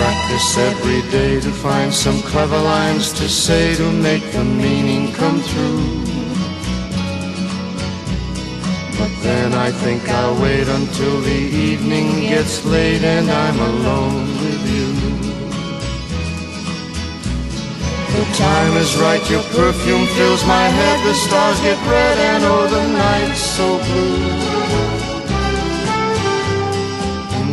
Practice every day to find some clever lines to say to make the meaning come through. But then I think I'll wait until the evening gets late and I'm alone with you. The time is right, your perfume fills my head, the stars get red and oh the night's so blue.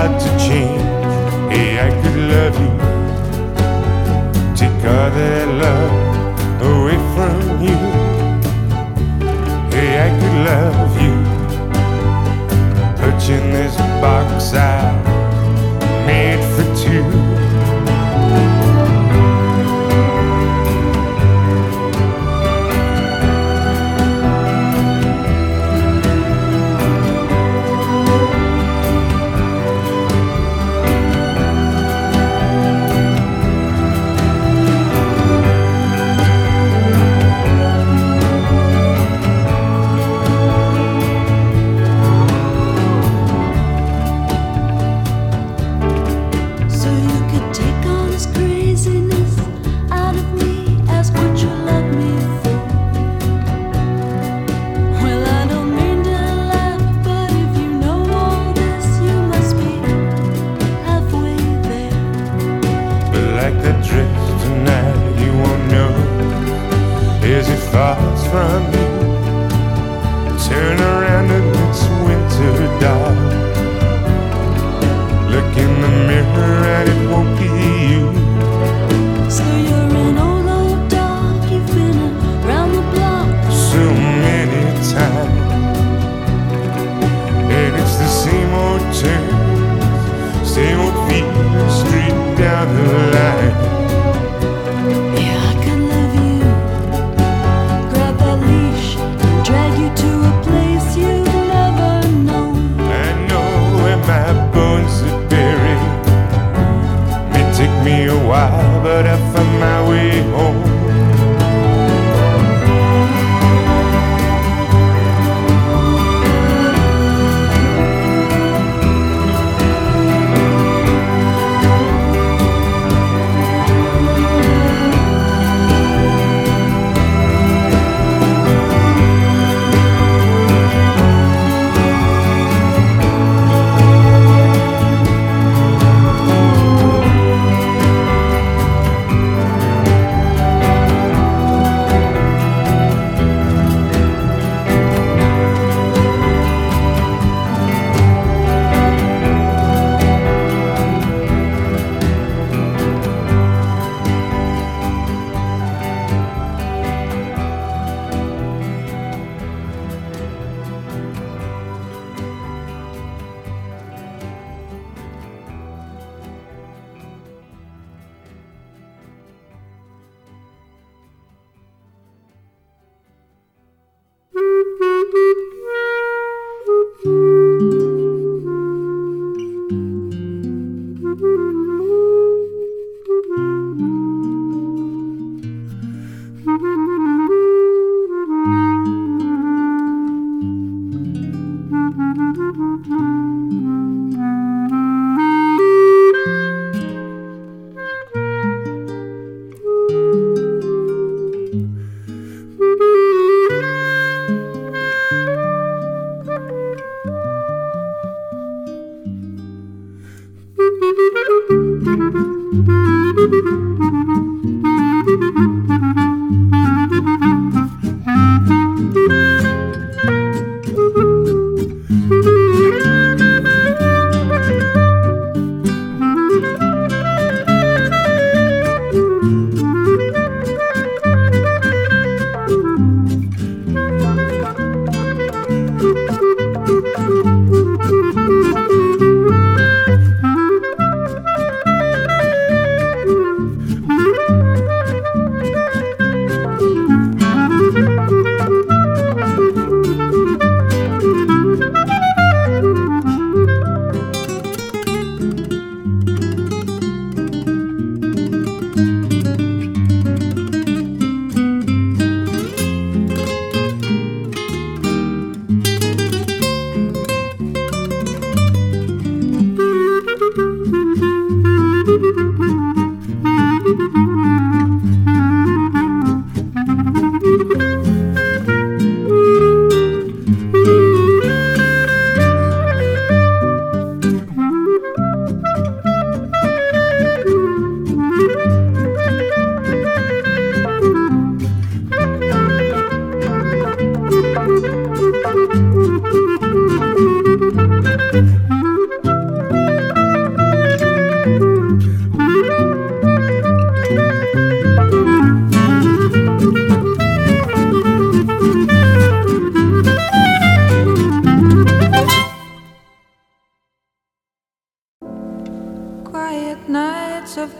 had to change, hey, I could love you. Take all that love away from you. Hey, I could love you. Perching this box out.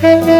Hey, hey.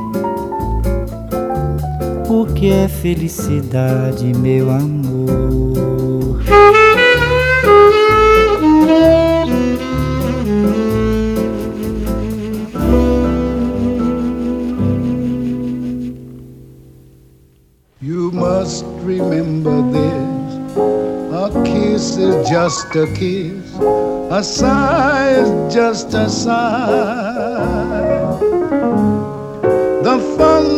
que é felicidade, meu amor. You must remember this. A kiss is just a kiss, a sigh is just a sigh.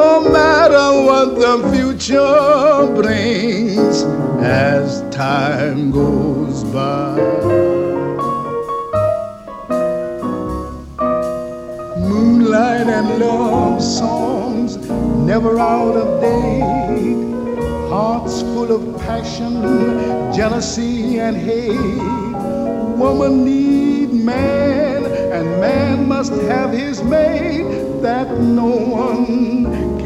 no matter what the future brings as time goes by. Moonlight and love songs never out of date. Hearts full of passion, jealousy, and hate. Woman need man, and man must have his mate that no one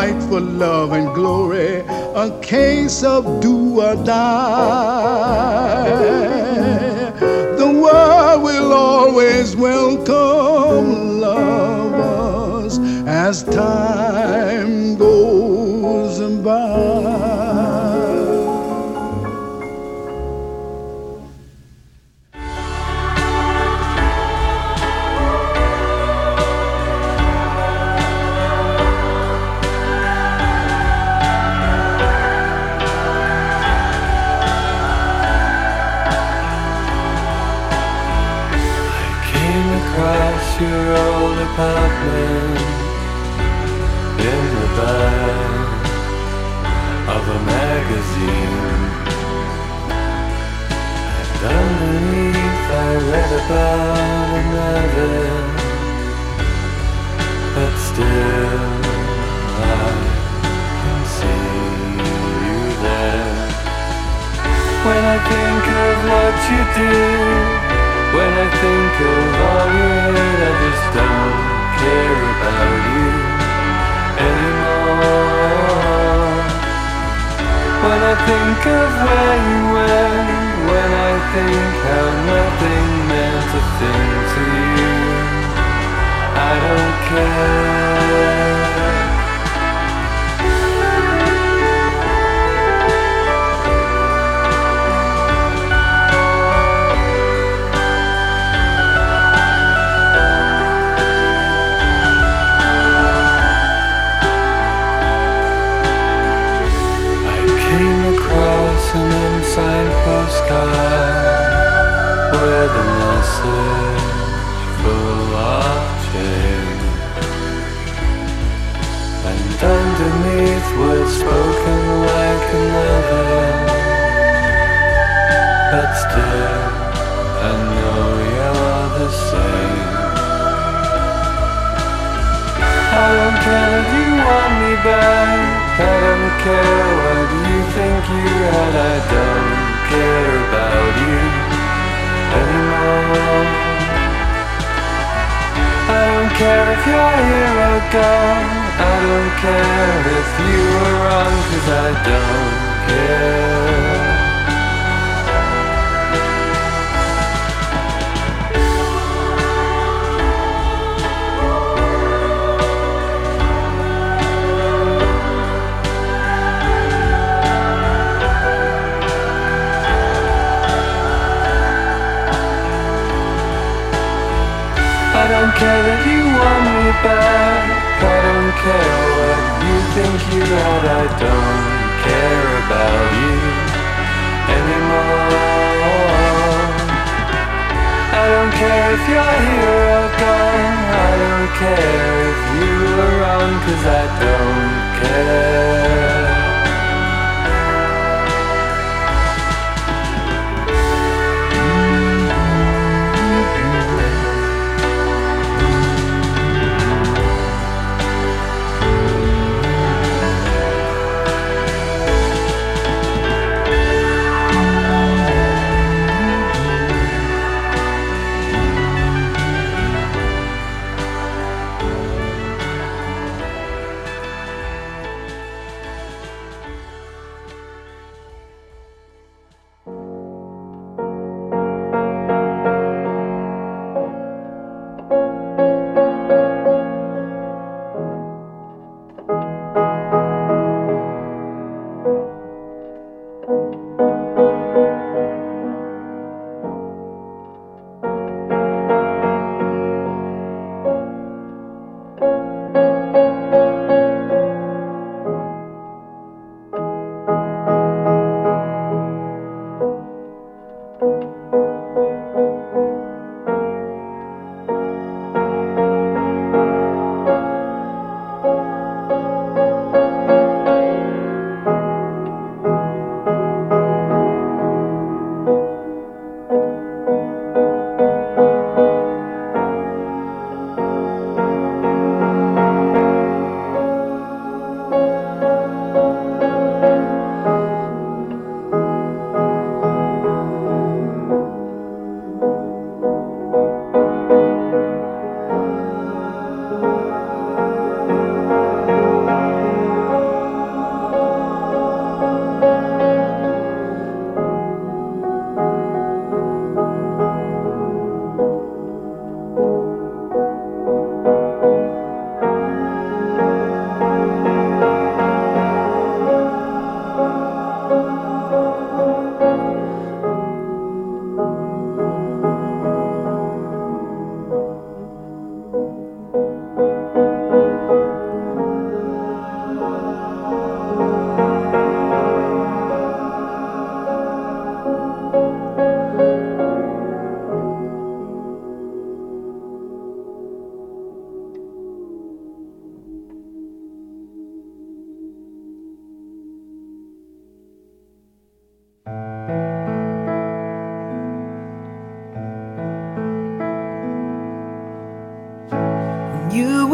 fight for love and glory, a case of do or die The world will always welcome lovers as time goes by. Apartment in the back of a magazine. And underneath I read about another, but still I can see you there. When I think of what you do. When I think of all you hate, I just don't care about you anymore. When I think of where you went, when I think how nothing meant a thing to you, I don't care. And underneath words spoken like another, but still I know you're the same. I don't care if you want me back. I don't care what you think you had. I don't care about you anymore. I don't care if you're here or gone. I don't care if you were wrong, cause I don't care. I don't care if you want me back. Care what you think you had. I don't care about you anymore. I don't care if you're here or gone. I don't care if you were wrong, cause I don't care.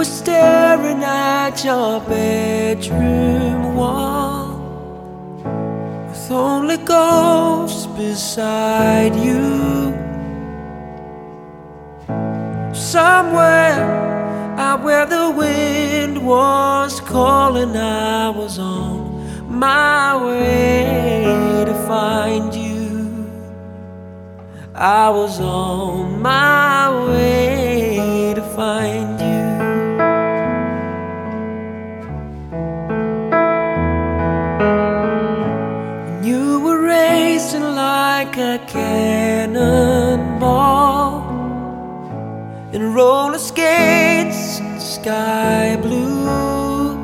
Staring at your bedroom wall with only ghosts beside you. Somewhere out where the wind was calling, I was on my way to find you. I was on my way to find roller skates and sky blue,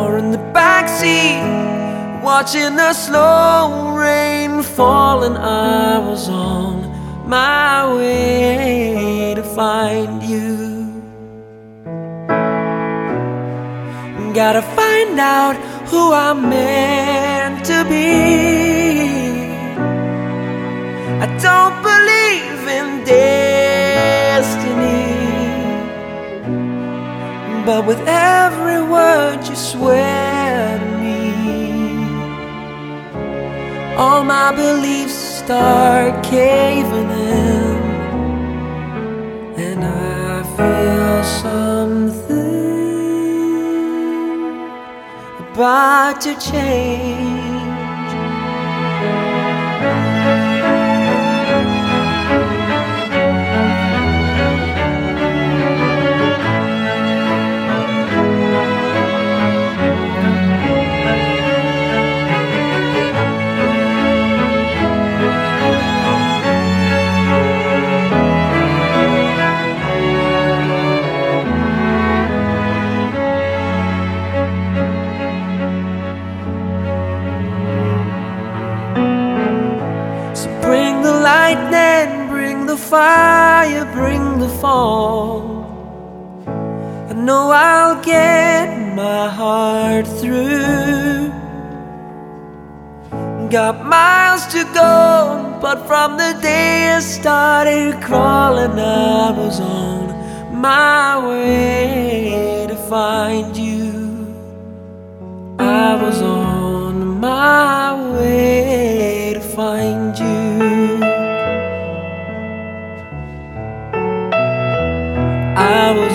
or in the backseat watching the slow rain fall, and I was on my way to find you. Gotta find out who I'm meant to be. I don't believe in destiny, but with every word you swear to me, all my beliefs start caving in, and I feel something about to change. But from the day I started crawling, I was on my way to find you. I was on my way to find you. I was